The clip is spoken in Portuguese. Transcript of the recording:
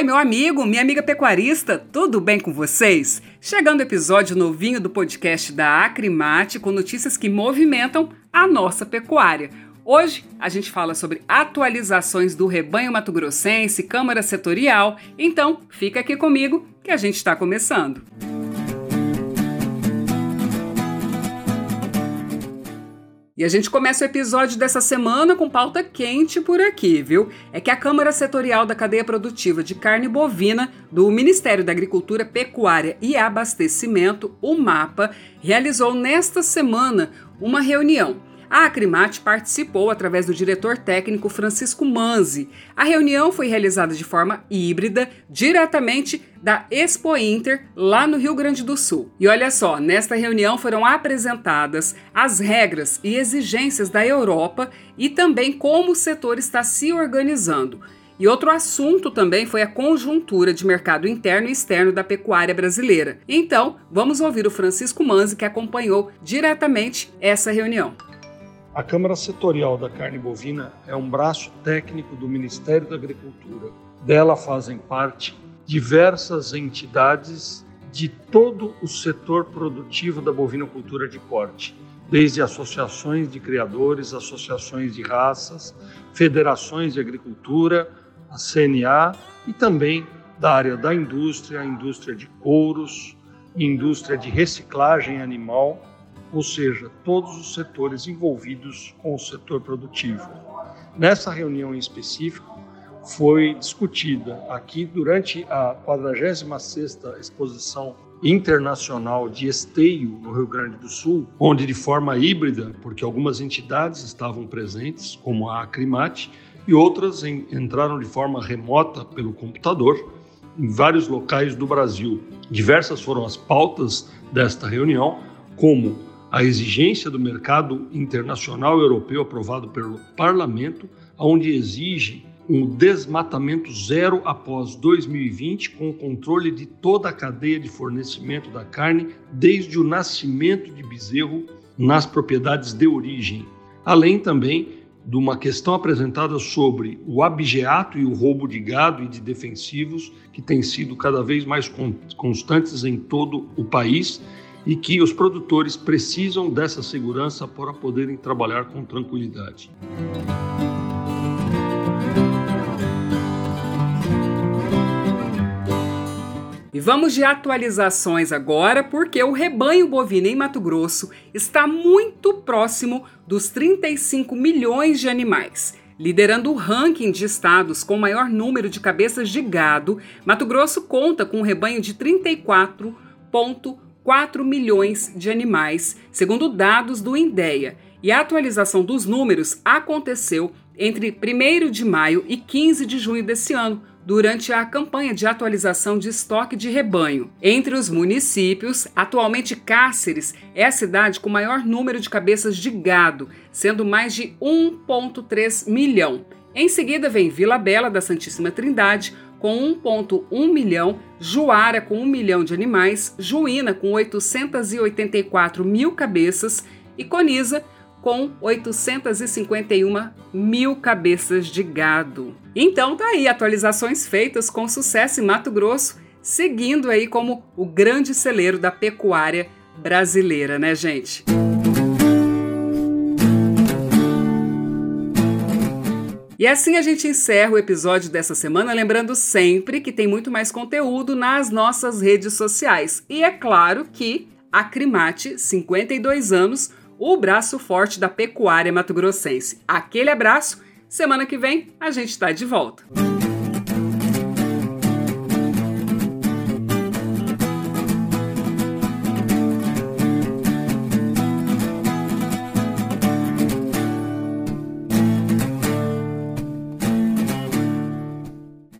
Oi, meu amigo, minha amiga pecuarista, tudo bem com vocês? Chegando o episódio novinho do podcast da Acrimate com notícias que movimentam a nossa pecuária. Hoje a gente fala sobre atualizações do rebanho mato-grossense, Câmara Setorial, então fica aqui comigo que a gente está começando. E a gente começa o episódio dessa semana com pauta quente por aqui, viu? É que a Câmara Setorial da Cadeia Produtiva de Carne Bovina do Ministério da Agricultura, Pecuária e Abastecimento, o MAPA, realizou nesta semana uma reunião a Acrimate participou através do diretor técnico Francisco Manzi. A reunião foi realizada de forma híbrida, diretamente da Expo Inter, lá no Rio Grande do Sul. E olha só, nesta reunião foram apresentadas as regras e exigências da Europa e também como o setor está se organizando. E outro assunto também foi a conjuntura de mercado interno e externo da pecuária brasileira. Então, vamos ouvir o Francisco Manzi, que acompanhou diretamente essa reunião. A Câmara Setorial da Carne Bovina é um braço técnico do Ministério da Agricultura. Dela fazem parte diversas entidades de todo o setor produtivo da bovinocultura de corte, desde associações de criadores, associações de raças, federações de agricultura, a CNA e também da área da indústria, indústria de couros, indústria de reciclagem animal ou seja, todos os setores envolvidos com o setor produtivo. Nessa reunião em específico, foi discutida aqui durante a 46ª Exposição Internacional de Esteio no Rio Grande do Sul, onde de forma híbrida, porque algumas entidades estavam presentes, como a Acrimate, e outras em, entraram de forma remota pelo computador em vários locais do Brasil. Diversas foram as pautas desta reunião, como a exigência do mercado internacional europeu aprovado pelo Parlamento, onde exige um desmatamento zero após 2020, com o controle de toda a cadeia de fornecimento da carne, desde o nascimento de bezerro nas propriedades de origem. Além também de uma questão apresentada sobre o abigeato e o roubo de gado e de defensivos, que têm sido cada vez mais constantes em todo o país e que os produtores precisam dessa segurança para poderem trabalhar com tranquilidade. E vamos de atualizações agora, porque o rebanho bovino em Mato Grosso está muito próximo dos 35 milhões de animais. Liderando o ranking de estados com maior número de cabeças de gado, Mato Grosso conta com um rebanho de 34,1 4 milhões de animais, segundo dados do INDEA, e a atualização dos números aconteceu entre 1 de maio e 15 de junho desse ano, durante a campanha de atualização de estoque de rebanho. Entre os municípios, atualmente Cáceres é a cidade com maior número de cabeças de gado, sendo mais de 1,3 milhão. Em seguida vem Vila Bela da Santíssima Trindade, com 1,1 milhão, Juara com 1 milhão de animais, Juína com 884 mil cabeças e Coniza com 851 mil cabeças de gado. Então tá aí, atualizações feitas com sucesso em Mato Grosso, seguindo aí como o grande celeiro da pecuária brasileira, né, gente? E assim a gente encerra o episódio dessa semana, lembrando sempre que tem muito mais conteúdo nas nossas redes sociais. E é claro que a Crimate, 52 anos, o braço forte da pecuária mato-grossense. Aquele abraço, semana que vem a gente está de volta.